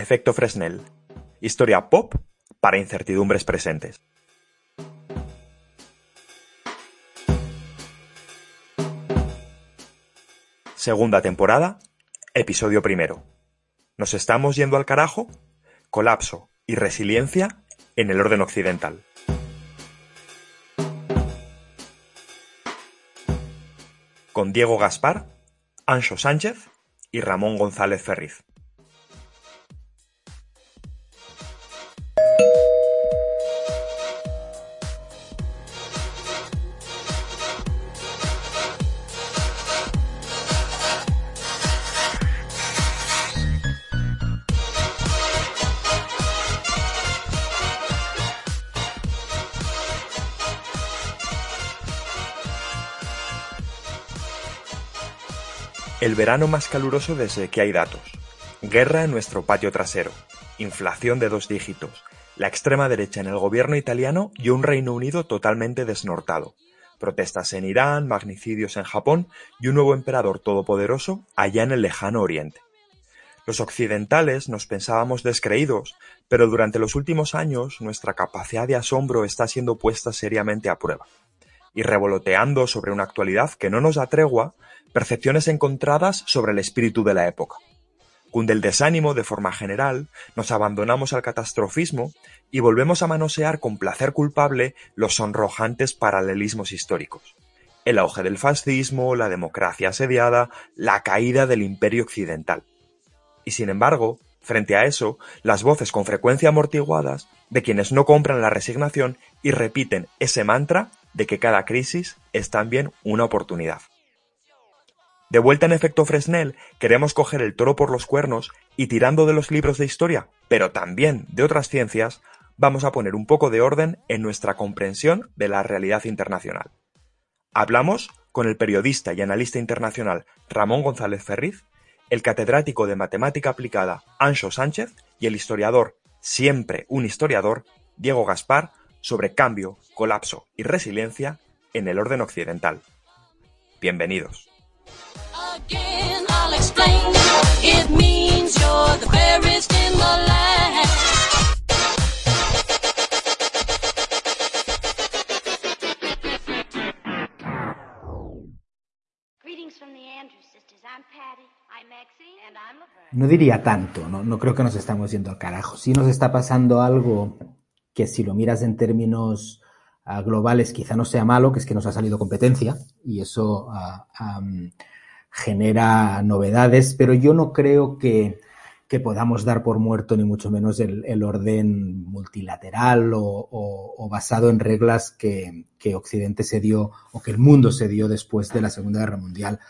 Efecto Fresnel. Historia pop para incertidumbres presentes. Segunda temporada, episodio primero. ¿Nos estamos yendo al carajo? Colapso y resiliencia en el orden occidental. Con Diego Gaspar, Ancho Sánchez y Ramón González Ferriz. Verano más caluroso desde que hay datos. Guerra en nuestro patio trasero. Inflación de dos dígitos. La extrema derecha en el gobierno italiano y un Reino Unido totalmente desnortado. Protestas en Irán, magnicidios en Japón y un nuevo emperador todopoderoso allá en el lejano oriente. Los occidentales nos pensábamos descreídos, pero durante los últimos años nuestra capacidad de asombro está siendo puesta seriamente a prueba. Y revoloteando sobre una actualidad que no nos da tregua, percepciones encontradas sobre el espíritu de la época. Cunde el desánimo de forma general, nos abandonamos al catastrofismo y volvemos a manosear con placer culpable los sonrojantes paralelismos históricos. El auge del fascismo, la democracia asediada, la caída del imperio occidental. Y sin embargo, frente a eso, las voces con frecuencia amortiguadas de quienes no compran la resignación y repiten ese mantra de que cada crisis es también una oportunidad. De vuelta en efecto Fresnel, queremos coger el toro por los cuernos y tirando de los libros de historia, pero también de otras ciencias, vamos a poner un poco de orden en nuestra comprensión de la realidad internacional. Hablamos con el periodista y analista internacional Ramón González Ferriz, el catedrático de matemática aplicada Ancho Sánchez y el historiador, siempre un historiador, Diego Gaspar, sobre cambio, colapso y resiliencia en el orden occidental. Bienvenidos. No diría tanto, no, no creo que nos estamos yendo al carajo. Sí nos está pasando algo que si lo miras en términos uh, globales quizá no sea malo, que es que nos ha salido competencia y eso um, genera novedades, pero yo no creo que, que, podamos dar por muerto ni mucho menos el, orden multilateral o, o, o, basado en reglas que, que Occidente se dio o que el mundo se dio después de la Segunda Guerra Mundial.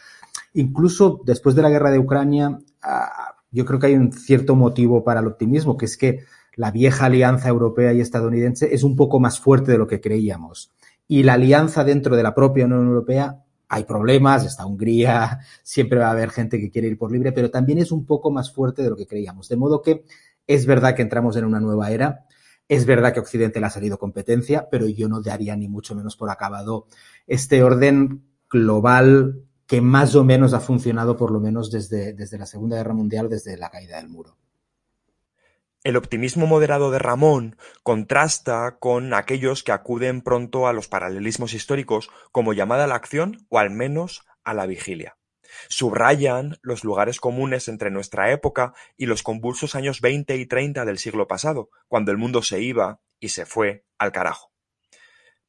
Incluso después de la guerra de Ucrania, uh, yo creo que hay un cierto motivo para el optimismo, que es que la vieja alianza europea y estadounidense es un poco más fuerte de lo que creíamos. Y la alianza dentro de la propia Unión Europea hay problemas, está Hungría, siempre va a haber gente que quiere ir por libre, pero también es un poco más fuerte de lo que creíamos. De modo que es verdad que entramos en una nueva era, es verdad que Occidente le ha salido competencia, pero yo no daría ni mucho menos por acabado este orden global que más o menos ha funcionado por lo menos desde, desde la Segunda Guerra Mundial, desde la caída del muro. El optimismo moderado de Ramón contrasta con aquellos que acuden pronto a los paralelismos históricos como llamada a la acción o al menos a la vigilia. Subrayan los lugares comunes entre nuestra época y los convulsos años 20 y 30 del siglo pasado, cuando el mundo se iba y se fue al carajo.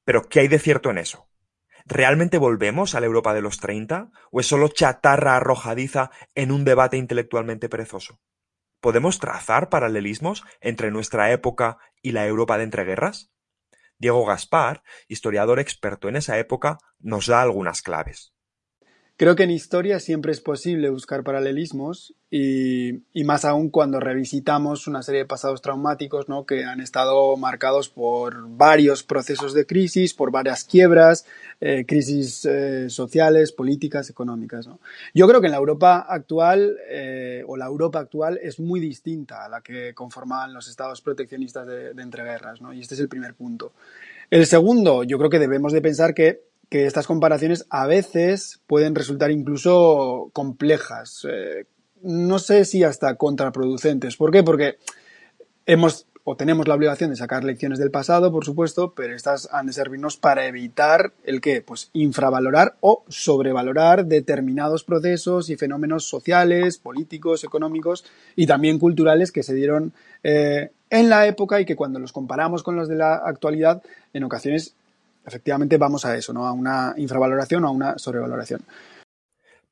Pero, ¿qué hay de cierto en eso? ¿Realmente volvemos a la Europa de los 30 o es solo chatarra arrojadiza en un debate intelectualmente perezoso? ¿Podemos trazar paralelismos entre nuestra época y la Europa de entreguerras? Diego Gaspar, historiador experto en esa época, nos da algunas claves. Creo que en historia siempre es posible buscar paralelismos y, y, más aún cuando revisitamos una serie de pasados traumáticos ¿no? que han estado marcados por varios procesos de crisis, por varias quiebras, eh, crisis eh, sociales, políticas, económicas. ¿no? Yo creo que en la Europa actual, eh, o la Europa actual, es muy distinta a la que conformaban los estados proteccionistas de, de entreguerras, ¿no? y este es el primer punto. El segundo, yo creo que debemos de pensar que que estas comparaciones a veces pueden resultar incluso complejas. Eh, no sé si hasta contraproducentes. ¿Por qué? Porque hemos o tenemos la obligación de sacar lecciones del pasado, por supuesto, pero estas han de servirnos para evitar el que, pues, infravalorar o sobrevalorar determinados procesos y fenómenos sociales, políticos, económicos y también culturales que se dieron eh, en la época y que cuando los comparamos con los de la actualidad, en ocasiones, efectivamente, vamos a eso, ¿no? A una infravaloración o a una sobrevaloración.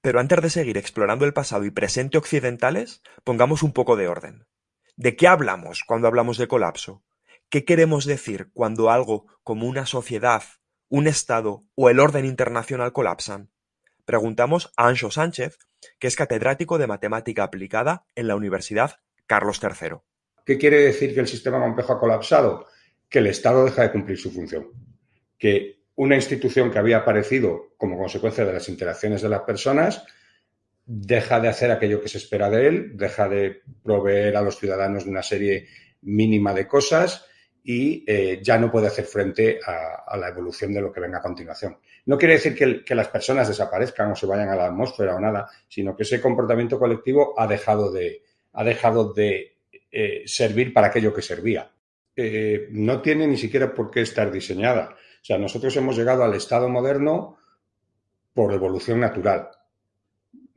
Pero antes de seguir explorando el pasado y presente occidentales, pongamos un poco de orden. ¿De qué hablamos cuando hablamos de colapso? ¿Qué queremos decir cuando algo como una sociedad, un Estado o el orden internacional colapsan? Preguntamos a Ancho Sánchez, que es catedrático de Matemática Aplicada en la Universidad Carlos III. ¿Qué quiere decir que el sistema complejo ha colapsado? Que el Estado deja de cumplir su función. Que una institución que había aparecido como consecuencia de las interacciones de las personas deja de hacer aquello que se espera de él, deja de proveer a los ciudadanos de una serie mínima de cosas y eh, ya no puede hacer frente a, la evolución de lo que venga a continuación. No quiere decir que, las personas desaparezcan o se vayan a la atmósfera o nada, sino que ese comportamiento colectivo ha dejado de, ha dejado de eh, servir para aquello que servía. Eh, no tiene ni siquiera por qué estar diseñada. O sea, nosotros hemos llegado al estado moderno por evolución natural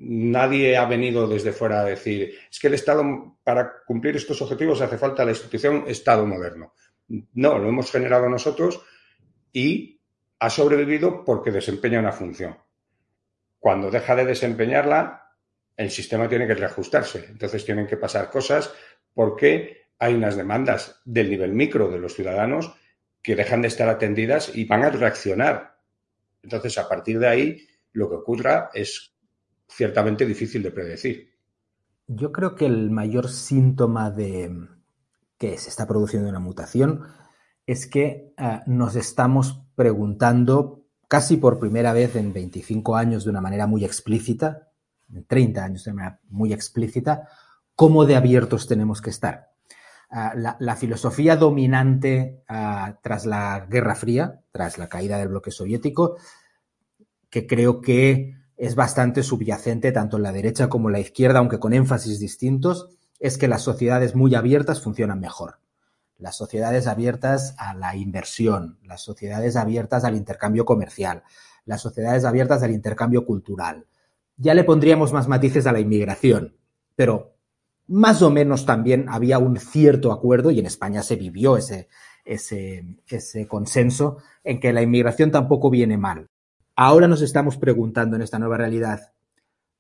nadie ha venido desde fuera a decir, es que el Estado, para cumplir estos objetivos hace falta la institución Estado moderno. No, lo hemos generado nosotros y ha sobrevivido porque desempeña una función. Cuando deja de desempeñarla, el sistema tiene que reajustarse. Entonces tienen que pasar cosas porque hay unas demandas del nivel micro de los ciudadanos que dejan de estar atendidas y van a reaccionar. Entonces, a partir de ahí, lo que ocurra es ciertamente difícil de predecir. Yo creo que el mayor síntoma de que se está produciendo una mutación es que eh, nos estamos preguntando casi por primera vez en 25 años de una manera muy explícita, en 30 años de manera muy explícita, cómo de abiertos tenemos que estar. Eh, la, filosofía dominante eh, tras la Guerra Fría, tras la caída del bloque soviético, que creo que es bastante subyacente tanto en la derecha como en la izquierda, aunque con énfasis distintos, es que las sociedades muy abiertas funcionan mejor. Las sociedades abiertas a la inversión, las sociedades abiertas al intercambio comercial, las sociedades abiertas al intercambio cultural. Ya le pondríamos más matices a la inmigración, pero más o menos también había un cierto acuerdo, y en España se vivió ese, ese, consenso, en que la inmigración tampoco viene mal. Ahora nos estamos preguntando en esta nueva realidad,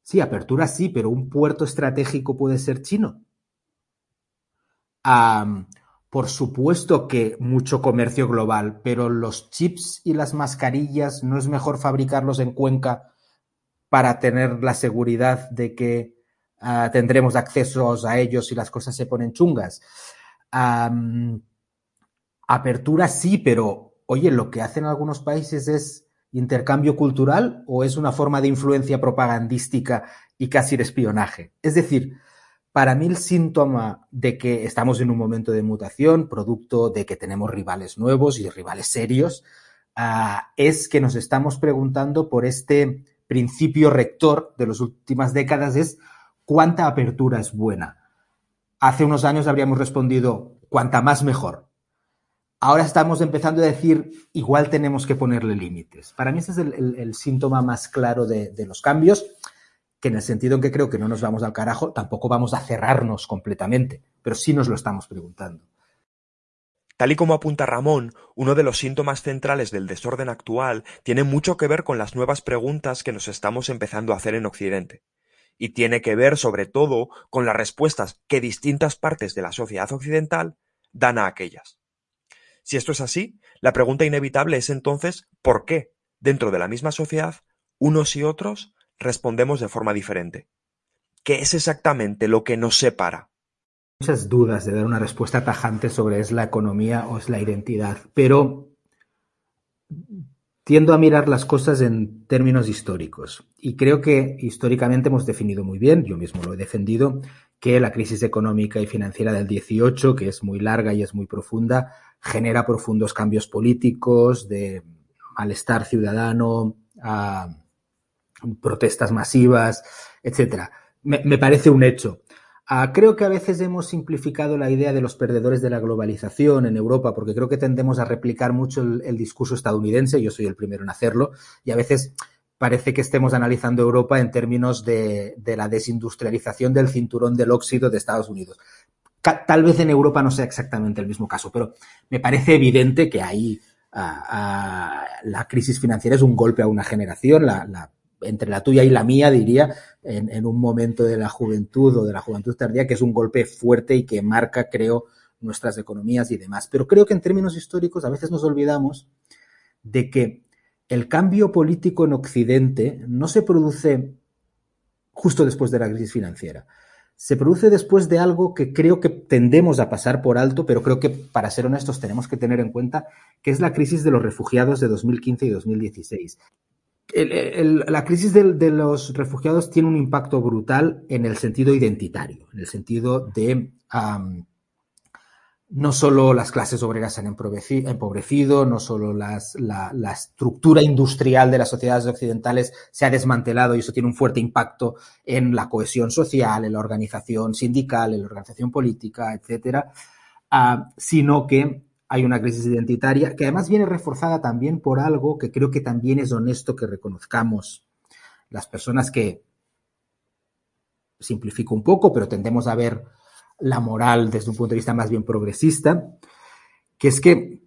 sí, apertura sí, pero un puerto estratégico puede ser chino. por supuesto que mucho comercio global, pero los chips y las mascarillas no es mejor fabricarlos en Cuenca para tener la seguridad de que ah, tendremos acceso a ellos si las cosas se ponen chungas. apertura sí, pero oye, lo que hacen algunos países es intercambio cultural o es una forma de influencia propagandística y casi de espionaje? Es decir, para mí el síntoma de que estamos en un momento de mutación, producto de que tenemos rivales nuevos y rivales serios, ah, es que nos estamos preguntando por este principio rector de las últimas décadas, es cuánta apertura es buena. Hace unos años habríamos respondido, cuanta más mejor. Ahora estamos empezando a decir, igual tenemos que ponerle límites. Para mí ese es el, síntoma más claro de, los cambios, que en el sentido en que creo que no nos vamos al carajo, tampoco vamos a cerrarnos completamente, pero sí nos lo estamos preguntando. Tal y como apunta Ramón, uno de los síntomas centrales del desorden actual tiene mucho que ver con las nuevas preguntas que nos estamos empezando a hacer en Occidente. Y tiene que ver, sobre todo, con las respuestas que distintas partes de la sociedad occidental dan a aquellas. Si esto es así, la pregunta inevitable es entonces ¿por qué, dentro de la misma sociedad, unos y otros respondemos de forma diferente? ¿Qué es exactamente lo que nos separa? Muchas dudas de dar una respuesta tajante sobre es la economía o es la identidad, pero tiendo a mirar las cosas en términos históricos y creo que históricamente hemos definido muy bien, yo mismo lo he defendido, que la crisis económica y financiera del 18, que es muy larga y es muy profunda, genera profundos cambios políticos, de malestar ciudadano, a protestas masivas, etcétera. me, parece un hecho. Ah, creo que a veces hemos simplificado la idea de los perdedores de la globalización en Europa, porque creo que tendemos a replicar mucho el, discurso estadounidense, yo soy el primero en hacerlo, y a veces parece que estemos analizando Europa en términos de, la desindustrialización del cinturón del óxido de Estados Unidos. Tal vez en Europa no sea exactamente el mismo caso, pero me parece evidente que ahí ah, ah, la crisis financiera es un golpe a una generación, la entre la tuya y la mía, diría, en, un momento de la juventud o de la juventud tardía, que es un golpe fuerte y que marca, creo, nuestras economías y demás. Pero creo que en términos históricos a veces nos olvidamos de que el cambio político en Occidente no se produce justo después de la crisis financiera. Se produce después de algo que creo que tendemos a pasar por alto, pero creo que, para ser honestos, tenemos que tener en cuenta, que es la crisis de los refugiados de 2015 y 2016 la crisis de, los refugiados tiene un impacto brutal en el sentido identitario, en el sentido de no solo las clases obreras se han empobrecido, no solo la, estructura industrial de las sociedades occidentales se ha desmantelado y eso tiene un fuerte impacto en la cohesión social, en la organización sindical, en la organización política, etcétera, ah, sino que hay una crisis identitaria que además viene reforzada también por algo que creo que también es honesto que reconozcamos las personas que, simplifico un poco, pero tendemos a ver la moral desde un punto de vista más bien progresista, que es que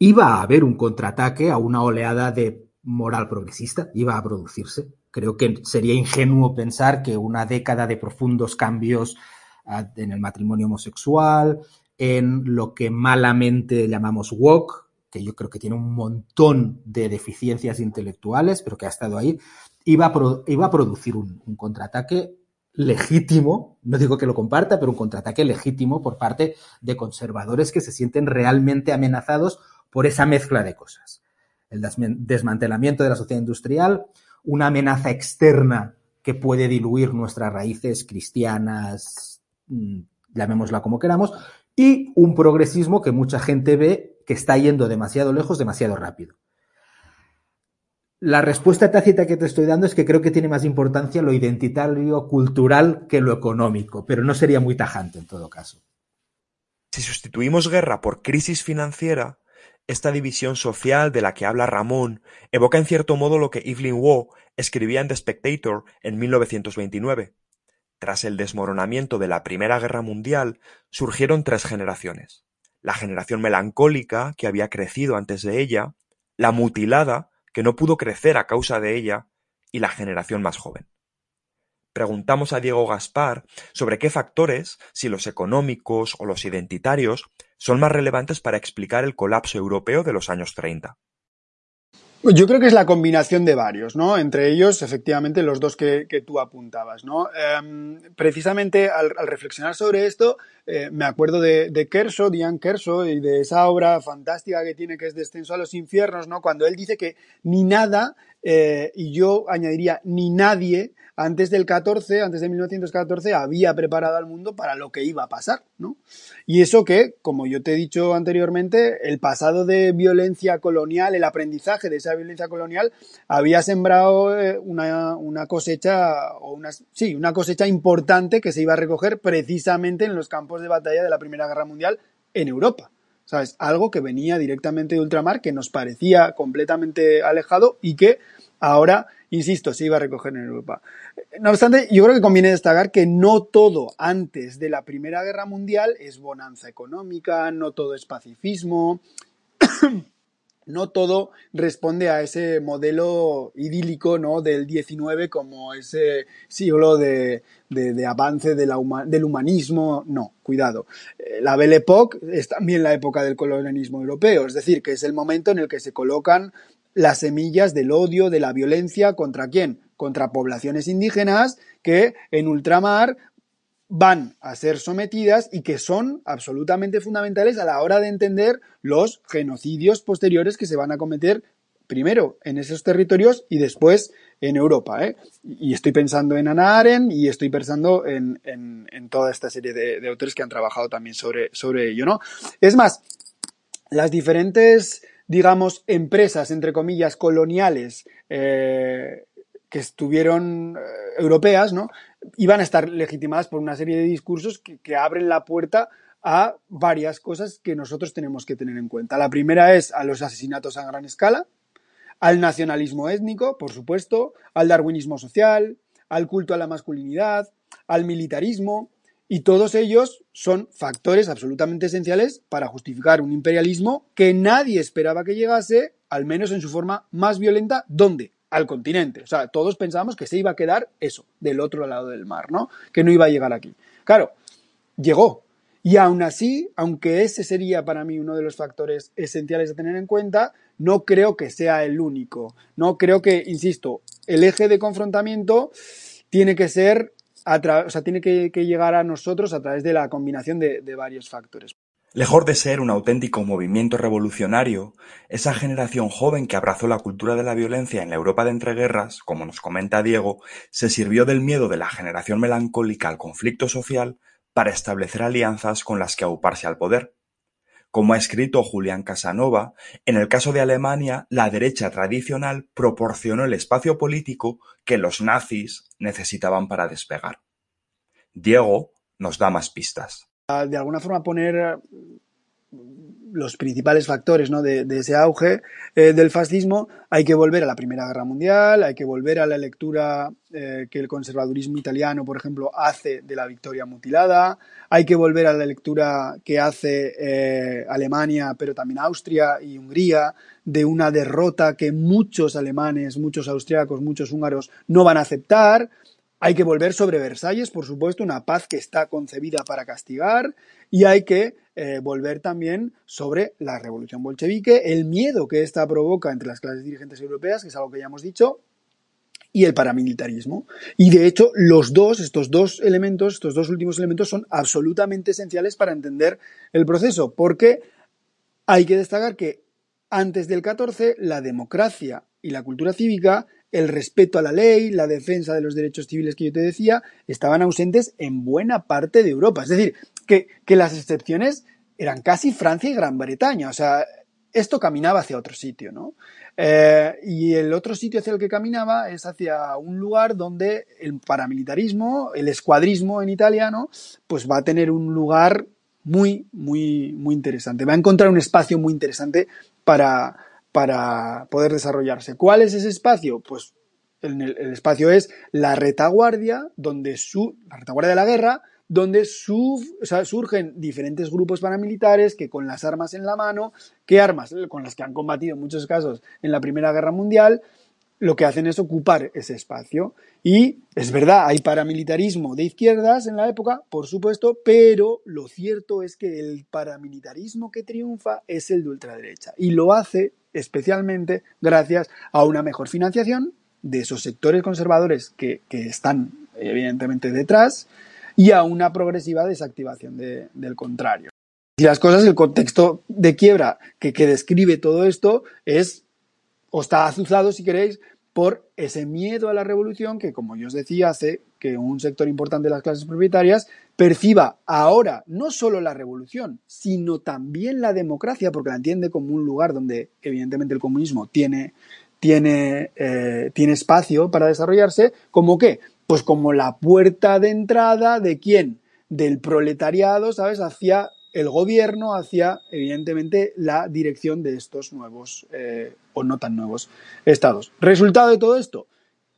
iba a haber un contraataque a una oleada de moral progresista, iba a producirse. Creo que sería ingenuo pensar que una década de profundos cambios ah, en el matrimonio homosexual, en lo que malamente llamamos woke, que yo creo que tiene un montón de deficiencias intelectuales, pero que ha estado ahí, iba a, iba a producir un, contraataque legítimo, no digo que lo comparta, pero un contraataque legítimo por parte de conservadores que se sienten realmente amenazados por esa mezcla de cosas. El desmantelamiento de la sociedad industrial, una amenaza externa que puede diluir nuestras raíces cristianas, mm, llamémosla como queramos, y un progresismo que mucha gente ve que está yendo demasiado lejos, demasiado rápido. La respuesta tácita que te estoy dando es que creo que tiene más importancia lo identitario, cultural, que lo económico, pero no sería muy tajante en todo caso. Si sustituimos guerra por crisis financiera, esta división social de la que habla Ramón evoca en cierto modo lo que Evelyn Waugh escribía en The Spectator en 1929. Tras el desmoronamiento de la Primera Guerra Mundial, surgieron tres generaciones: la generación melancólica, que había crecido antes de ella, la mutilada, que no pudo crecer a causa de ella, y la generación más joven. Preguntamos a Diego Gaspar sobre qué factores, si los económicos o los identitarios, son más relevantes para explicar el colapso europeo de los años 30. Yo creo que es la combinación de varios, ¿no? Entre ellos, efectivamente, los dos que, tú apuntabas, ¿no? Em, precisamente al, reflexionar sobre esto, eh, me acuerdo de, de Kerso, Diane Kerso, y de esa obra fantástica que tiene que es Descenso a los Infiernos, ¿no? Cuando él dice que ni nada, eh, y yo añadiría ni nadie, antes del 14, antes de 1914, había preparado al mundo para lo que iba a pasar, ¿no? Y eso que, como yo te he dicho anteriormente, el pasado de violencia colonial, el aprendizaje de esa violencia colonial, había sembrado eh, una, una cosecha, o sí, una cosecha importante que se iba a recoger precisamente en los campos de batalla de la Primera Guerra Mundial en Europa. ¿Sabes? Algo que venía directamente de ultramar, que nos parecía completamente alejado y que ahora insisto, se iba a recoger en Europa. No obstante, yo creo que conviene destacar que no todo antes de la Primera Guerra Mundial es bonanza económica, no todo es pacifismo, no todo responde a ese modelo idílico ¿no? del 19 como ese siglo de, avance del humanismo. No, cuidado. Eh, la Belle Époque es también la época del colonialismo europeo, es decir, que es el momento en el que se colocan las semillas del odio, de la violencia, ¿contra quién? Contra poblaciones indígenas que en ultramar van a ser sometidas y que son absolutamente fundamentales a la hora de entender los genocidios posteriores que se van a cometer primero en esos territorios y después en Europa. ¿eh? Y estoy pensando en Ana Arendt y estoy pensando en, toda esta serie de, autores que han trabajado también sobre, sobre ello. ¿no? Es más, las diferentes digamos, empresas, entre comillas, coloniales, eh, que estuvieron eh, europeas, ¿no? Iban a estar legitimadas por una serie de discursos que, abren la puerta a varias cosas que nosotros tenemos que tener en cuenta. La primera es a los asesinatos a gran escala, al nacionalismo étnico, por supuesto, al darwinismo social, al culto a la masculinidad, al militarismo, y todos ellos son factores absolutamente esenciales para justificar un imperialismo que nadie esperaba que llegase, al menos en su forma más violenta, ¿dónde? Al continente. O sea, todos pensábamos que se iba a quedar eso, del otro lado del mar, ¿no? Que no iba a llegar aquí. Claro, llegó, y aún así, aunque ese sería para mí uno de los factores esenciales a tener en cuenta, no creo que sea el único. No creo que, insisto, el eje de confrontamiento tiene que ser, o sea, tiene que, llegar a nosotros a través de la combinación de varios factores. Lejos de ser un auténtico movimiento revolucionario, esa generación joven que abrazó la cultura de la violencia en la Europa de entreguerras, como nos comenta Diego, se sirvió del miedo de la generación melancólica al conflicto social para establecer alianzas con las que auparse al poder. Como ha escrito Julián Casanova, en el caso de Alemania, la derecha tradicional proporcionó el espacio político que los nazis necesitaban para despegar. Diego nos da más pistas. De alguna forma poner los principales factores ¿no? de, ese auge eh, del fascismo, hay que volver a la Primera Guerra Mundial, hay que volver a la lectura eh, que el conservadurismo italiano, por ejemplo, hace de la victoria mutilada, hay que volver a la lectura que hace eh, Alemania, pero también Austria y Hungría, de una derrota que muchos alemanes, muchos austriacos, muchos húngaros no van a aceptar. Hay que volver sobre Versalles, por supuesto, una paz que está concebida para castigar, y hay que eh, volver también sobre la revolución bolchevique, el miedo que ésta provoca entre las clases dirigentes europeas, que es algo que ya hemos dicho, y el paramilitarismo. Y de hecho, los dos, estos dos elementos, estos dos últimos elementos son absolutamente esenciales para entender el proceso, porque hay que destacar que antes del 14 la democracia y la cultura cívica, el respeto a la ley, la defensa de los derechos civiles que yo te decía, estaban ausentes en buena parte de Europa. Es decir, que, las excepciones eran casi Francia y Gran Bretaña. O sea, esto caminaba hacia otro sitio, ¿no? Eh, y el otro sitio hacia el que caminaba es hacia un lugar donde el paramilitarismo, el escuadrismo en italiano, pues va a tener un lugar muy, muy, muy interesante. Va a encontrar un espacio muy interesante para, para poder desarrollarse. ¿Cuál es ese espacio? Pues el, espacio es la retaguardia, donde la retaguardia de la guerra, donde surgen diferentes grupos paramilitares que con las armas en la mano, ¿qué armas? Con las que han combatido en muchos casos en la Primera Guerra Mundial, lo que hacen es ocupar ese espacio. Y es verdad, hay paramilitarismo de izquierdas en la época, por supuesto, pero lo cierto es que el paramilitarismo que triunfa es el de ultraderecha. Y lo hace especialmente gracias a una mejor financiación de esos sectores conservadores que, que están evidentemente detrás, y a una progresiva desactivación del contrario. Y las cosas, el contexto de quiebra que, describe todo esto es, o está azuzado, si queréis, por ese miedo a la revolución que, como yo os decía, hace que un sector importante de las clases propietarias perciba ahora no solo la revolución, sino también la democracia, porque la entiende como un lugar donde evidentemente el comunismo tiene, tiene, eh, tiene espacio para desarrollarse, como que pues como la puerta de entrada de quién? Del proletariado, ¿sabes? Hacia el gobierno, hacia, evidentemente, la dirección de estos nuevos eh, o no tan nuevos estados. Resultado de todo esto,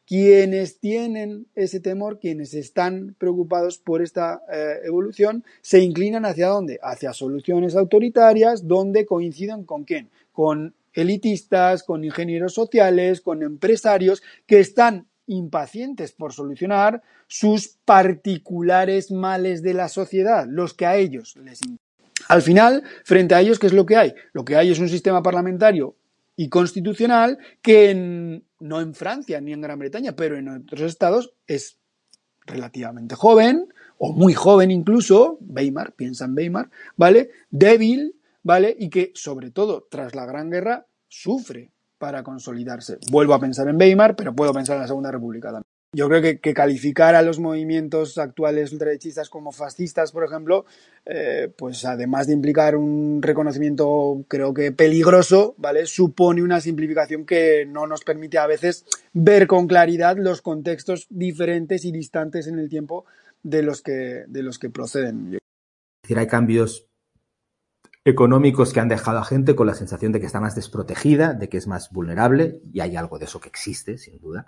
quienes tienen ese temor, quienes están preocupados por esta eh, evolución, se inclinan hacia dónde? Hacia soluciones autoritarias donde coinciden con quién? Con elitistas, con ingenieros sociales, con empresarios que están impacientes por solucionar sus particulares males de la sociedad, los que a ellos les Al final, frente a ellos, ¿qué es lo que hay? Lo que hay es un sistema parlamentario y constitucional que no en Francia ni en Gran Bretaña, pero en otros estados es relativamente joven, o muy joven incluso, Weimar, piensa en Weimar, ¿vale? Débil, ¿vale? Y que, sobre todo, tras la Gran Guerra, sufre para consolidarse. Vuelvo a pensar en Weimar, pero puedo pensar en la Segunda República también. Yo creo que, calificar a los movimientos actuales derechistas como fascistas, por ejemplo, eh, pues además de implicar un reconocimiento, creo que peligroso, ¿vale? Supone una simplificación que no nos permite a veces ver con claridad los contextos diferentes y distantes en el tiempo de los que, de los que proceden. Hay cambios económicos que han dejado a gente con la sensación de que está más desprotegida, de que es más vulnerable, y hay algo de eso que existe, sin duda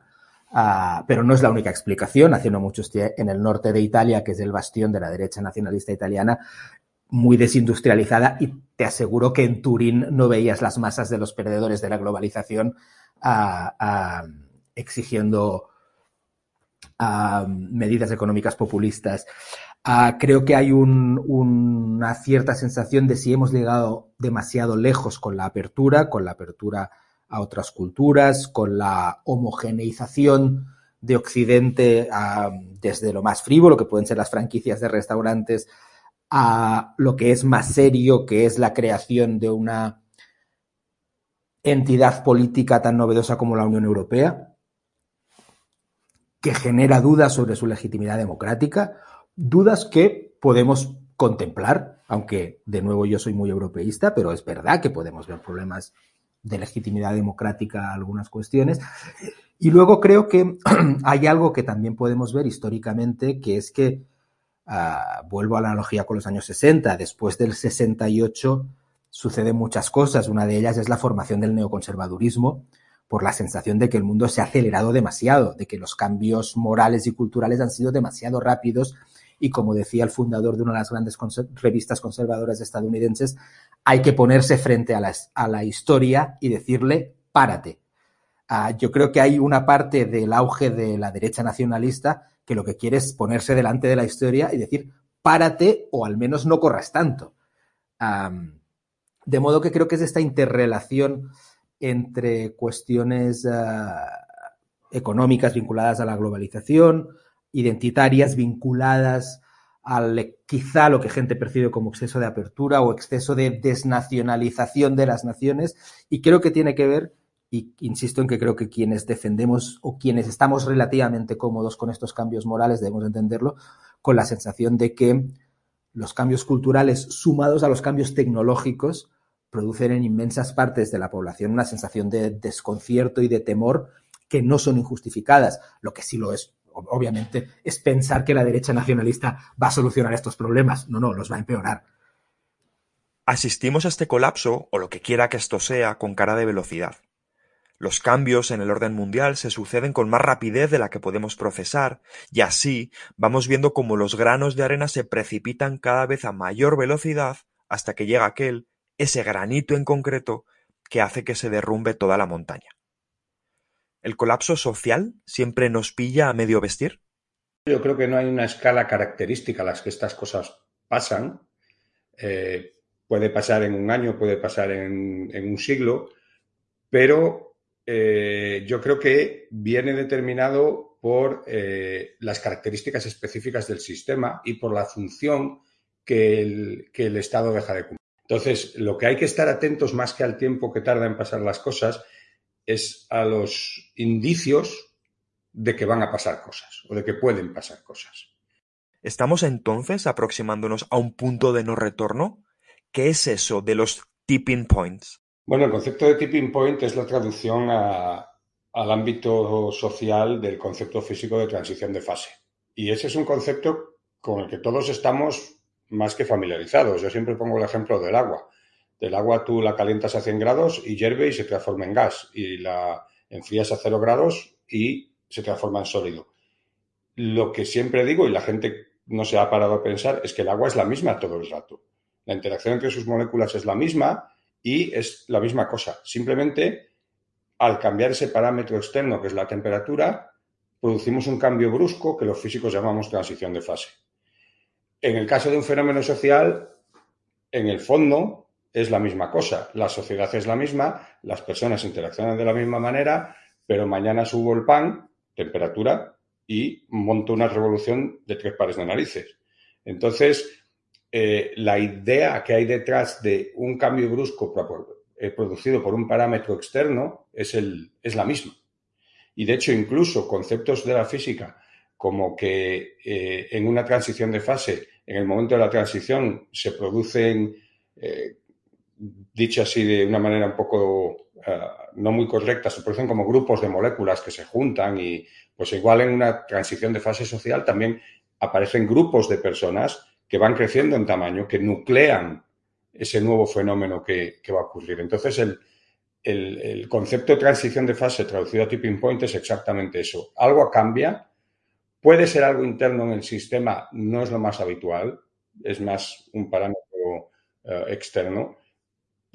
Ah, pero no es la única explicación. Haciendo mucho en el norte de Italia, que es el bastión de la derecha nacionalista italiana, muy desindustrializada y te aseguro que en Turín no veías las masas de los perdedores de la globalización ah, ah, exigiendo medidas económicas populistas. creo que hay una cierta sensación de si hemos llegado demasiado lejos con la apertura, con la apertura a otras culturas, con la homogeneización de Occidente desde lo más frívolo, que pueden ser las franquicias de restaurantes, a lo que es más serio, que es la creación de una entidad política tan novedosa como la Unión Europea, que genera dudas sobre su legitimidad democrática, dudas que podemos contemplar, aunque de nuevo yo soy muy europeísta, pero es verdad que podemos ver problemas de legitimidad democrática algunas cuestiones. Y luego creo que hay algo que también podemos ver históricamente, que es que, ah, vuelvo a la analogía con los años 60, después del 68 suceden muchas cosas. Una de ellas es la formación del neoconservadurismo por la sensación de que el mundo se ha acelerado demasiado, de que los cambios morales y culturales han sido demasiado rápidos y como decía el fundador de una de las grandes revistas conservadoras estadounidenses, hay que ponerse frente a la, historia y decirle, párate. Ah, yo creo que hay una parte del auge de la derecha nacionalista que lo que quiere es ponerse delante de la historia y decir, párate o al menos no corras tanto. de modo que creo que es esta interrelación entre cuestiones ah, económicas vinculadas a la globalización, identitarias vinculadas al quizá lo que gente percibe como exceso de apertura o exceso de desnacionalización de las naciones y creo que tiene que ver y insisto en que creo que quienes defendemos o quienes estamos relativamente cómodos con estos cambios morales debemos entenderlo con la sensación de que los cambios culturales sumados a los cambios tecnológicos producen en inmensas partes de la población una sensación de desconcierto y de temor que no son injustificadas, lo que sí lo es obviamente, es pensar que la derecha nacionalista va a solucionar estos problemas. No, no, los va a empeorar. Asistimos a este colapso, o lo que quiera que esto sea, con cara de velocidad. Los cambios en el orden mundial se suceden con más rapidez de la que podemos procesar, y así vamos viendo cómo los granos de arena se precipitan cada vez a mayor velocidad hasta que llega aquel, ese granito en concreto, que hace que se derrumbe toda la montaña. ¿El colapso social siempre nos pilla a medio vestir? Yo creo que no hay una escala característica a las que estas cosas pasan. Eh, puede pasar en un año, puede pasar en, un siglo, pero eh, yo creo que viene determinado por eh, las características específicas del sistema y por la función que el, que el Estado deja de cumplir. Entonces, lo que hay que estar atentos más que al tiempo que tarda en pasar las cosas es a los indicios de que van a pasar cosas o de que pueden pasar cosas. ¿Estamos entonces aproximándonos a un punto de no retorno? ¿Qué es eso de los tipping points? Bueno, el concepto de tipping point es la traducción al ámbito social del concepto físico de transición de fase. Y ese es un concepto con el que todos estamos más que familiarizados. Yo siempre pongo el ejemplo del agua. Del agua tú la calientas a 100 grados y hierve y se transforma en gas. Y la enfrías a 0 grados y se transforma en sólido. Lo que siempre digo, y la gente no se ha parado a pensar, es que el agua es la misma todo el rato. La interacción entre sus moléculas es la misma y es la misma cosa. Simplemente, al cambiar ese parámetro externo, que es la temperatura, producimos un cambio brusco que los físicos llamamos transición de fase. En el caso de un fenómeno social, en el fondo, es la misma cosa. La sociedad es la misma, las personas interaccionan de la misma manera, pero mañana subo el pan, temperatura, y monto una revolución de tres pares de narices. Entonces, eh, la idea que hay detrás de un cambio brusco eh, producido por un parámetro externo es, el, es la misma. Y de hecho, incluso conceptos de la física como que eh, en una transición de fase, en el momento de la transición, se producen, dicho así de una manera un poco eh, no muy correcta, se producen como grupos de moléculas que se juntan y pues igual en una transición de fase social también aparecen grupos de personas que van creciendo en tamaño, que nuclean ese nuevo fenómeno que, va a ocurrir. Entonces, el, concepto de transición de fase traducido a tipping point es exactamente eso. Algo cambia, puede ser algo interno en el sistema, no es lo más habitual, es más un parámetro eh, externo,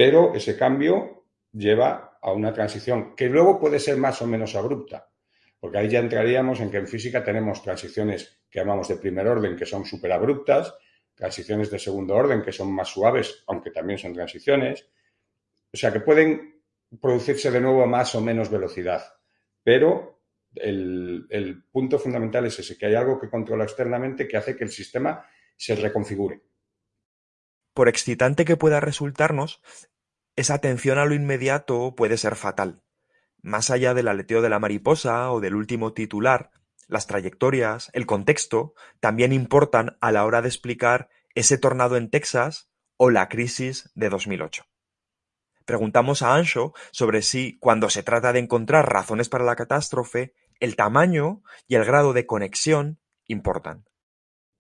pero ese cambio lleva a una transición que luego puede ser más o menos abrupta, porque ahí ya entraríamos en que en física tenemos transiciones que llamamos de primer orden, que son súper abruptas, transiciones de segundo orden, que son más suaves, aunque también son transiciones. O sea, que pueden producirse de nuevo a más o menos velocidad. Pero el, punto fundamental es ese, que hay algo que controla externamente que hace que el sistema se reconfigure. Por excitante que pueda resultarnos, esa atención a lo inmediato puede ser fatal. Más allá del aleteo de la mariposa o del último titular, las trayectorias, el contexto, también importan a la hora de explicar ese tornado en Texas o la crisis de 2008. Preguntamos a Ancho sobre si, cuando se trata de encontrar razones para la catástrofe, el tamaño y el grado de conexión importan.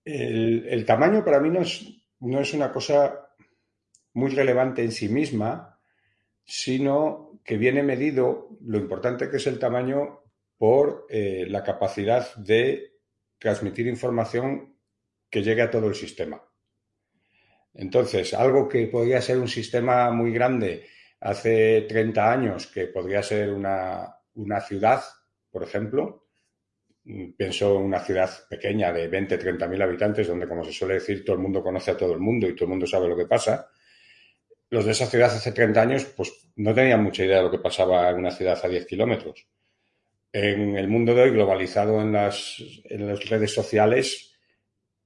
El, tamaño para mí no es, no es una cosa muy relevante en sí misma, sino que viene medido lo importante que es el tamaño por eh, la capacidad de transmitir información que llegue a todo el sistema. Entonces, algo que podría ser un sistema muy grande hace 30 años, que podría ser una, ciudad, por ejemplo, pienso en una ciudad pequeña de 20, 30 mil habitantes, donde, como se suele decir, todo el mundo conoce a todo el mundo y todo el mundo sabe lo que pasa. Los de esa ciudad hace 30 años, pues no tenían mucha idea de lo que pasaba en una ciudad a 10 kilómetros. En el mundo de hoy, globalizado en las, en las redes sociales,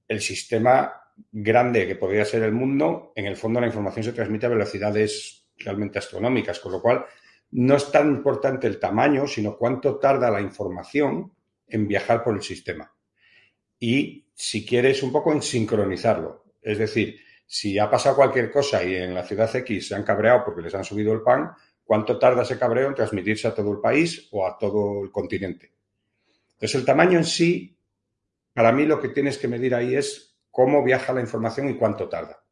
el sistema grande que podría ser el mundo, en el fondo la información se transmite a velocidades realmente astronómicas, con lo cual no es tan importante el tamaño, sino cuánto tarda la información en viajar por el sistema. Y si quieres un poco en sincronizarlo. Es decir, si ha pasado cualquier cosa y en la ciudad X se han cabreado porque les han subido el pan, ¿cuánto tarda ese cabreo en transmitirse a todo el país o a todo el continente? Entonces, el tamaño en sí, para mí lo que tienes que medir ahí es cómo viaja la información y cuánto tarda.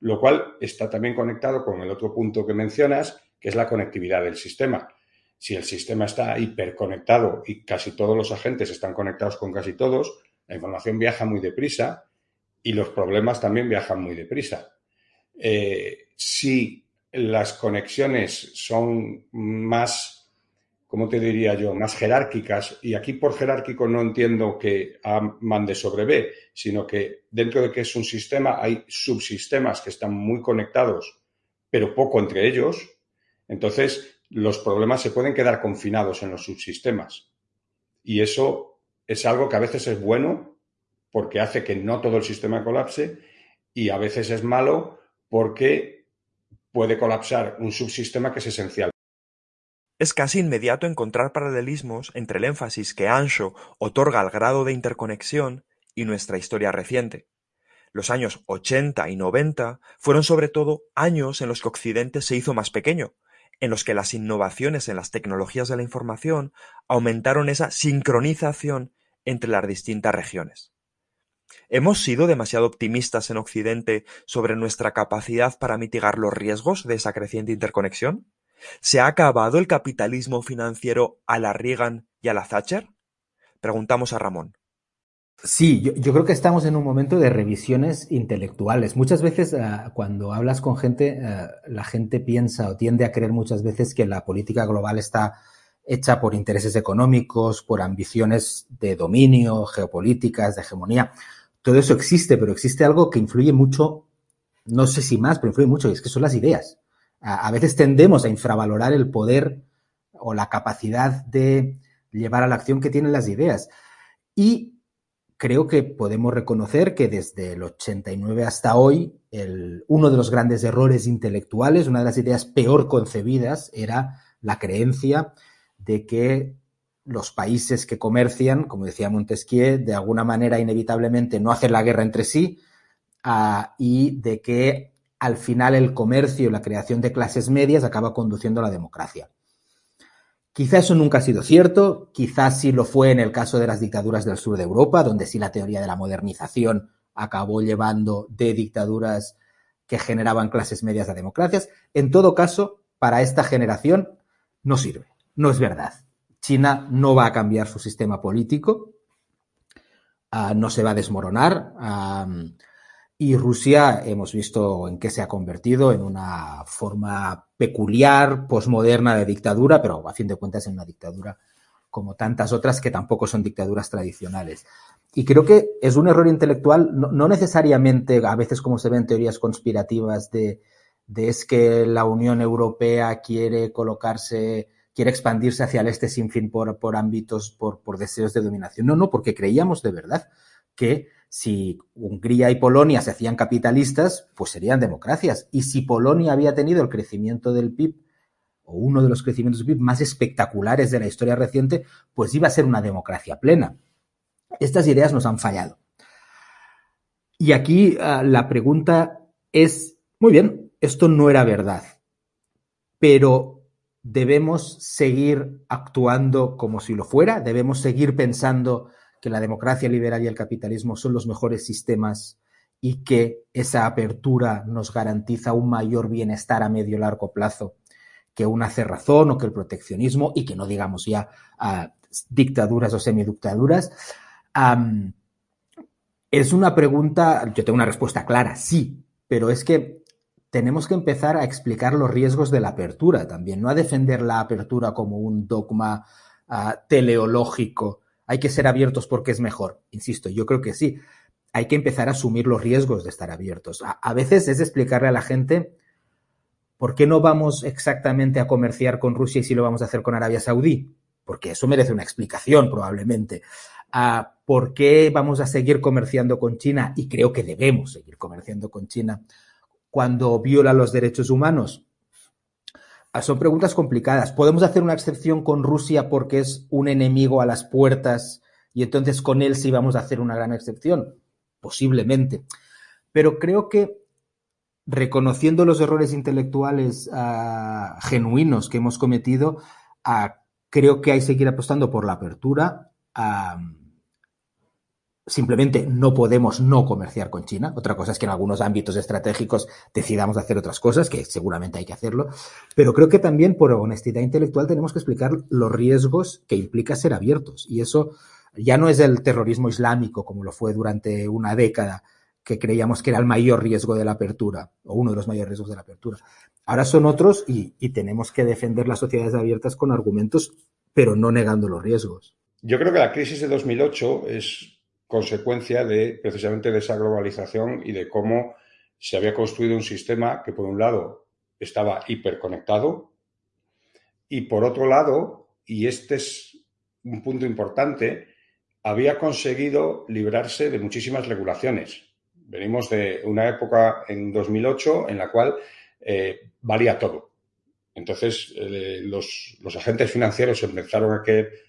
Lo cual está también conectado con el otro punto que mencionas, que es la conectividad del sistema. Si el sistema está hiperconectado y casi todos los agentes están conectados con casi todos, la información viaja muy deprisa y los problemas también viajan muy deprisa. Eh, si las conexiones son más ¿cómo te diría yo?, más jerárquicas, y aquí por jerárquico no entiendo que A mande sobre B, sino que dentro de que es un sistema hay subsistemas que están muy conectados, pero poco entre ellos, entonces los problemas se pueden quedar confinados en los subsistemas. Y eso es algo que a veces es bueno porque hace que no todo el sistema colapse y a veces es malo porque puede colapsar un subsistema que es esencial es casi inmediato encontrar paralelismos entre el énfasis que Ancho otorga al grado de interconexión y nuestra historia reciente. Los años 80 y 90 fueron sobre todo años en los que Occidente se hizo más pequeño, en los que las innovaciones en las tecnologías de la información aumentaron esa sincronización entre las distintas regiones. ¿Hemos sido demasiado optimistas en Occidente sobre nuestra capacidad para mitigar los riesgos de esa creciente interconexión? ¿Se ha acabado el capitalismo financiero a la Reagan y a la Thatcher? Preguntamos a Ramón. Sí, yo, creo que estamos en un momento de revisiones intelectuales. Muchas veces eh, cuando hablas con gente, eh, la gente piensa o tiende a creer muchas veces que la política global está hecha por intereses económicos, por ambiciones de dominio, geopolíticas, de hegemonía. Todo eso existe, pero existe algo que influye mucho, no sé si más, pero influye mucho, y es que son las ideas a, veces tendemos a infravalorar el poder o la capacidad de llevar a la acción que tienen las ideas. Y creo que podemos reconocer que desde el 89 hasta hoy, uno de los grandes errores intelectuales, una de las ideas peor concebidas, era la creencia de que los países que comercian, como decía Montesquieu, de alguna manera inevitablemente no hacen la guerra entre sí uh, y de que al final el comercio y la creación de clases medias acaba conduciendo a la democracia. Quizá eso nunca ha sido cierto, quizás sí lo fue en el caso de las dictaduras del sur de Europa, donde sí la teoría de la modernización acabó llevando de dictaduras que generaban clases medias a democracias. En todo caso, para esta generación no sirve, no es verdad. China no va a cambiar su sistema político, uh, no se va a desmoronar. Uh, y Rusia hemos visto en qué se ha convertido, en una forma peculiar, posmoderna de dictadura, pero a fin de cuentas en una dictadura como tantas otras que tampoco son dictaduras tradicionales. Y creo que es un error intelectual, no, no necesariamente, a veces como se ven teorías conspirativas de, de es que la Unión Europea quiere colocarse quiere expandirse hacia el este sin fin por, por ámbitos, por, por, deseos de dominación. No, no, porque creíamos de verdad que si Hungría y Polonia se hacían capitalistas, pues serían democracias. Y si Polonia había tenido el crecimiento del PIB, o uno de los crecimientos del PIB más espectaculares de la historia reciente, pues iba a ser una democracia plena. Estas ideas nos han fallado. Y aquí uh, la pregunta es, muy bien, esto no era verdad, pero debemos seguir actuando como si lo fuera, debemos seguir pensando que la democracia liberal y el capitalismo son los mejores sistemas y que esa apertura nos garantiza un mayor bienestar a medio y largo plazo que una cerrazón o que el proteccionismo y que no digamos ya uh, dictaduras o semidictaduras. Es una pregunta, yo tengo una respuesta clara, sí, pero es que tenemos que empezar a explicar los riesgos de la apertura también, no a defender la apertura como un dogma uh, teleológico. Hay que ser abiertos porque es mejor. Insisto, yo creo que sí. Hay que empezar a asumir los riesgos de estar abiertos. A, veces es explicarle a la gente por qué no vamos exactamente a comerciar con Rusia y si lo vamos a hacer con Arabia Saudí. Porque eso merece una explicación probablemente. ¿Por qué vamos a seguir comerciando con China? Y creo que debemos seguir comerciando con China cuando viola los derechos humanos? Ah, son preguntas complicadas. ¿Podemos hacer una excepción con Rusia porque es un enemigo a las puertas y entonces con él sí vamos a hacer una gran excepción? Posiblemente. Pero creo que reconociendo los errores intelectuales uh, genuinos que hemos cometido, uh, creo que hay que seguir apostando por la apertura. Simplemente no podemos no comerciar con China. Otra cosa es que en algunos ámbitos estratégicos decidamos hacer otras cosas, que seguramente hay que hacerlo. Pero creo que también por honestidad intelectual tenemos que explicar los riesgos que implica ser abiertos. Y eso ya no es el terrorismo islámico como lo fue durante una década, que creíamos que era el mayor riesgo de la apertura, o uno de los mayores riesgos de la apertura. Ahora son otros y, tenemos que defender las sociedades abiertas con argumentos, pero no negando los riesgos. Yo creo que la crisis de 2008 es consecuencia de precisamente de esa globalización y de cómo se había construido un sistema que por un lado estaba hiperconectado y por otro lado, y este es un punto importante, había conseguido librarse de muchísimas regulaciones. Venimos de una época en 2008 en la cual eh, valía todo. Entonces, eh, los, agentes financieros empezaron a,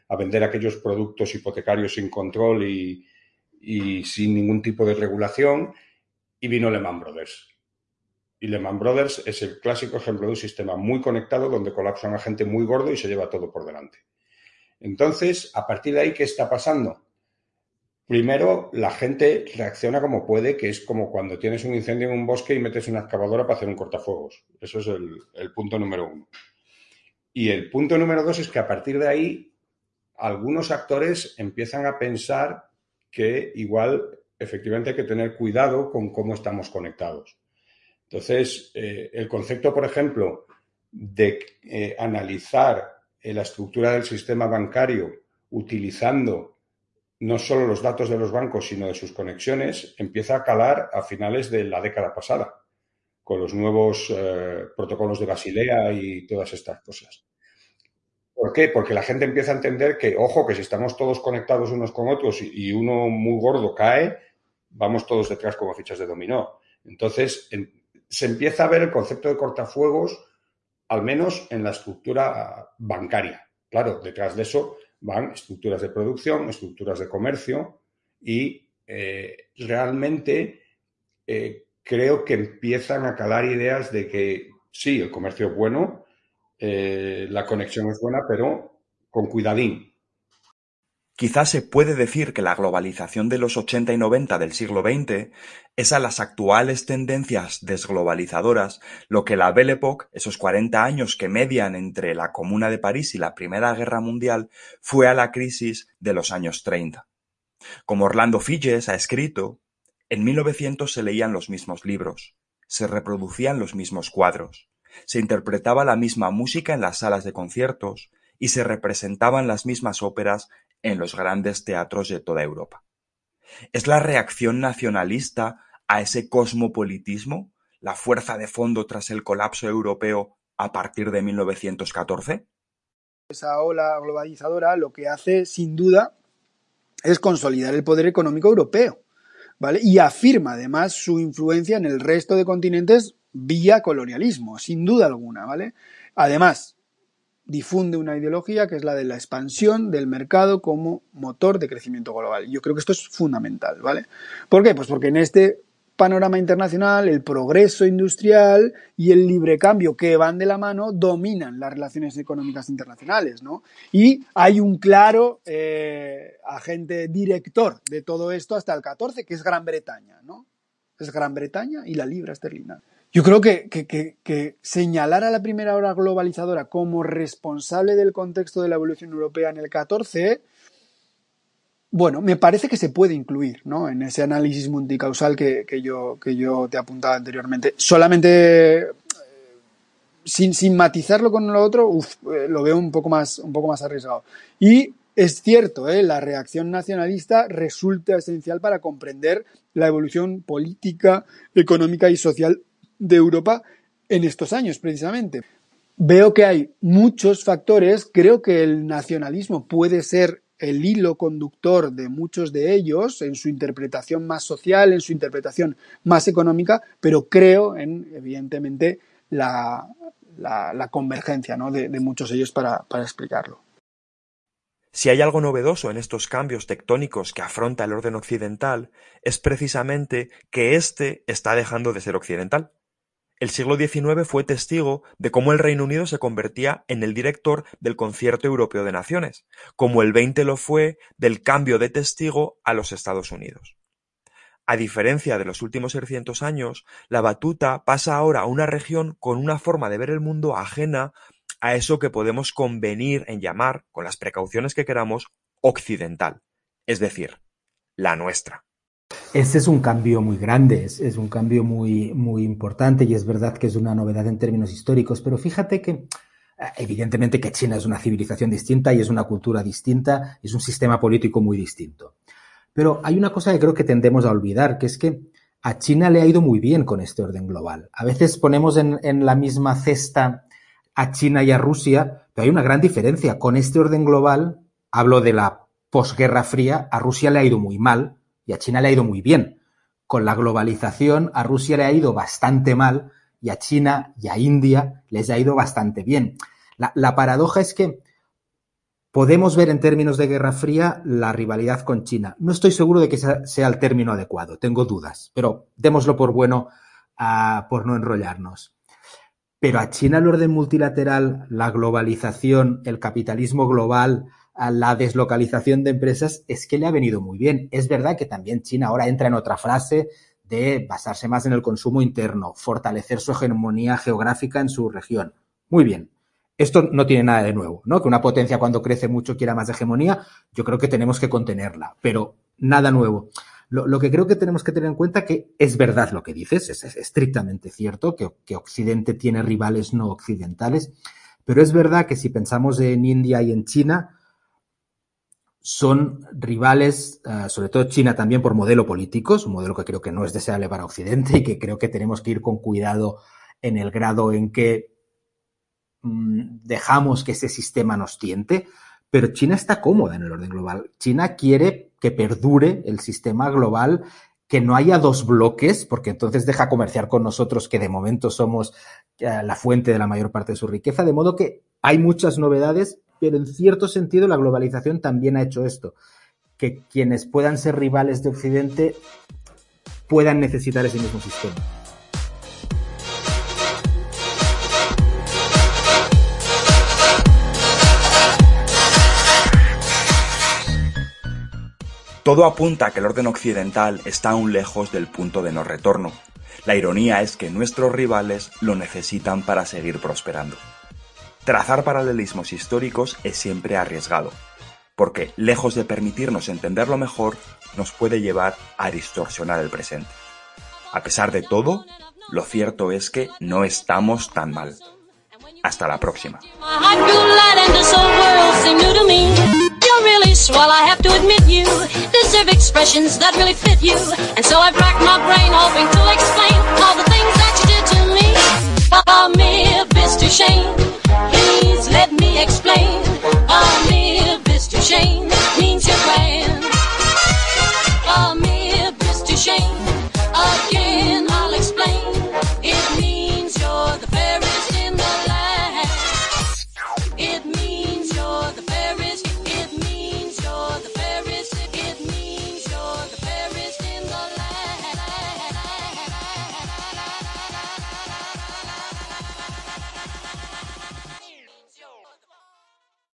a vender aquellos productos hipotecarios sin control y, y sin ningún tipo de regulación, y vino Lehman Brothers. Y Lehman Brothers es el clásico ejemplo de un sistema muy conectado donde colapsa una gente muy gordo y se lleva todo por delante. Entonces, a partir de ahí, ¿qué está pasando? Primero, la gente reacciona como puede, que es como cuando tienes un incendio en un bosque y metes una excavadora para hacer un cortafuegos. Eso es el, el punto número uno. Y el punto número dos es que a partir de ahí, algunos actores empiezan a pensar que igual efectivamente hay que tener cuidado con cómo estamos conectados. Entonces, eh, el concepto, por ejemplo, de eh, analizar eh, la estructura del sistema bancario utilizando no solo los datos de los bancos, sino de sus conexiones, empieza a calar a finales de la década pasada, con los nuevos protocolos de Basilea y todas estas cosas. ¿Por qué? Porque la gente empieza a entender que, ojo, que si estamos todos conectados unos con otros y uno muy gordo cae, vamos todos detrás como fichas de dominó. Entonces, en, se empieza a ver el concepto de cortafuegos, al menos en la estructura bancaria. Claro, detrás de eso van estructuras de producción, estructuras de comercio y eh, realmente eh, creo que empiezan a calar ideas de que sí, el comercio es bueno, eh, la conexión es buena, pero con cuidadín. Quizás se puede decir que la globalización de los 80 y 90 del siglo XX es a las actuales tendencias desglobalizadoras lo que la Belle Époque, esos 40 años que median entre la Comuna de París y la Primera Guerra Mundial, fue a la crisis de los años 30. Como Orlando Figes ha escrito, en 1900 se leían los mismos libros, se reproducían los mismos cuadros, se interpretaba la misma música en las salas de conciertos y se representaban las mismas óperas en los grandes teatros de toda Europa. ¿Es la reacción nacionalista a ese cosmopolitismo la fuerza de fondo tras el colapso europeo a partir de 1914? Esa ola globalizadora lo que hace, sin duda, es consolidar el poder económico europeo, ¿vale? Y afirma además su influencia en el resto de continentes vía colonialismo, sin duda alguna, ¿vale? Además, difunde una ideología que es la de la expansión del mercado como motor de crecimiento global. Yo creo que esto es fundamental, ¿vale? ¿Por qué? Pues porque en este panorama internacional el progreso industrial y el libre cambio que van de la mano dominan las relaciones económicas internacionales, ¿no? Y hay un claro eh, agente director de todo esto hasta el 14, que es Gran Bretaña, ¿no? Es Gran Bretaña y la libra esterlina. Yo creo que, señalar a la primera hora globalizadora como responsable del contexto de la evolución europea en el 14, bueno, me parece que se puede incluir ¿no? en ese análisis multicausal que, yo, que yo te apuntaba anteriormente. Solamente sin, matizarlo con lo otro, eh, lo veo un poco más, un poco más arriesgado. Y es cierto, ¿eh? la reacción nacionalista resulta esencial para comprender la evolución política, económica y social de Europa en estos años, precisamente. Veo que hay muchos factores, creo que el nacionalismo puede ser el hilo conductor de muchos de ellos en su interpretación más social, en su interpretación más económica, pero creo en, evidentemente, la, convergencia de, muchos de ellos para, para explicarlo. Si hay algo novedoso en estos cambios tectónicos que afronta el orden occidental, es precisamente que éste está dejando de ser occidental. El siglo XIX fue testigo de cómo el Reino Unido se convertía en el director del Concierto Europeo de Naciones, como el XX lo fue del cambio de testigo a los Estados Unidos. A diferencia de los últimos 600 años, la batuta pasa ahora a una región con una forma de ver el mundo ajena a eso que podemos convenir en llamar, con las precauciones que queramos, occidental, es decir, la nuestra. Ese es un cambio muy grande, es, un cambio muy, muy importante y es verdad que es una novedad en términos históricos, pero fíjate que eh, evidentemente que China es una civilización distinta y es una cultura distinta, es un sistema político muy distinto. Pero hay una cosa que creo que tendemos a olvidar, que es que a China le ha ido muy bien con este orden global. A veces ponemos en, en la misma cesta a China y a Rusia, pero hay una gran diferencia. Con este orden global, hablo de la posguerra fría, a Rusia le ha ido muy mal, y a China le ha ido muy bien. Con la globalización a Rusia le ha ido bastante mal y a China y a India les ha ido bastante bien. La, paradoja es que podemos ver en términos de Guerra Fría la rivalidad con China. No estoy seguro de que sea, el término adecuado, tengo dudas, pero démoslo por bueno ah, por no enrollarnos. Pero a China el orden multilateral, la globalización, el capitalismo global, a la deslocalización de empresas es que le ha venido muy bien. Es verdad que también China ahora entra en otra frase de basarse más en el consumo interno, fortalecer su hegemonía geográfica en su región. Muy bien. Esto no tiene nada de nuevo, ¿no? Que una potencia cuando crece mucho quiera más hegemonía, yo creo que tenemos que contenerla, pero nada nuevo. Lo, que creo que tenemos que tener en cuenta que es verdad lo que dices, es, estrictamente cierto que, que Occidente tiene rivales no occidentales, pero es verdad que si pensamos en India y en China, son rivales, eh, sobre todo China también por modelo político, un modelo que creo que no es deseable para Occidente y que creo que tenemos que ir con cuidado en el grado en que mm, dejamos que ese sistema nos tiente, pero China está cómoda en el orden global. China quiere que perdure el sistema global, que no haya dos bloques, porque entonces deja comerciar con nosotros, que de momento somos eh, la fuente de la mayor parte de su riqueza, de modo que hay muchas novedades pero en cierto sentido la globalización también ha hecho esto, que quienes puedan ser rivales de Occidente puedan necesitar ese mismo sistema. Todo apunta a que el orden occidental está aún lejos del punto de no retorno. La ironía es que nuestros rivales lo necesitan para seguir prosperando. Trazar paralelismos históricos es siempre arriesgado, porque lejos de permitirnos entenderlo mejor, nos puede llevar a distorsionar el presente. A pesar de todo, lo cierto es que no estamos tan mal. Hasta la próxima. A mere Mr. Shane, please let me explain. A mere Mr. Shane means your grand.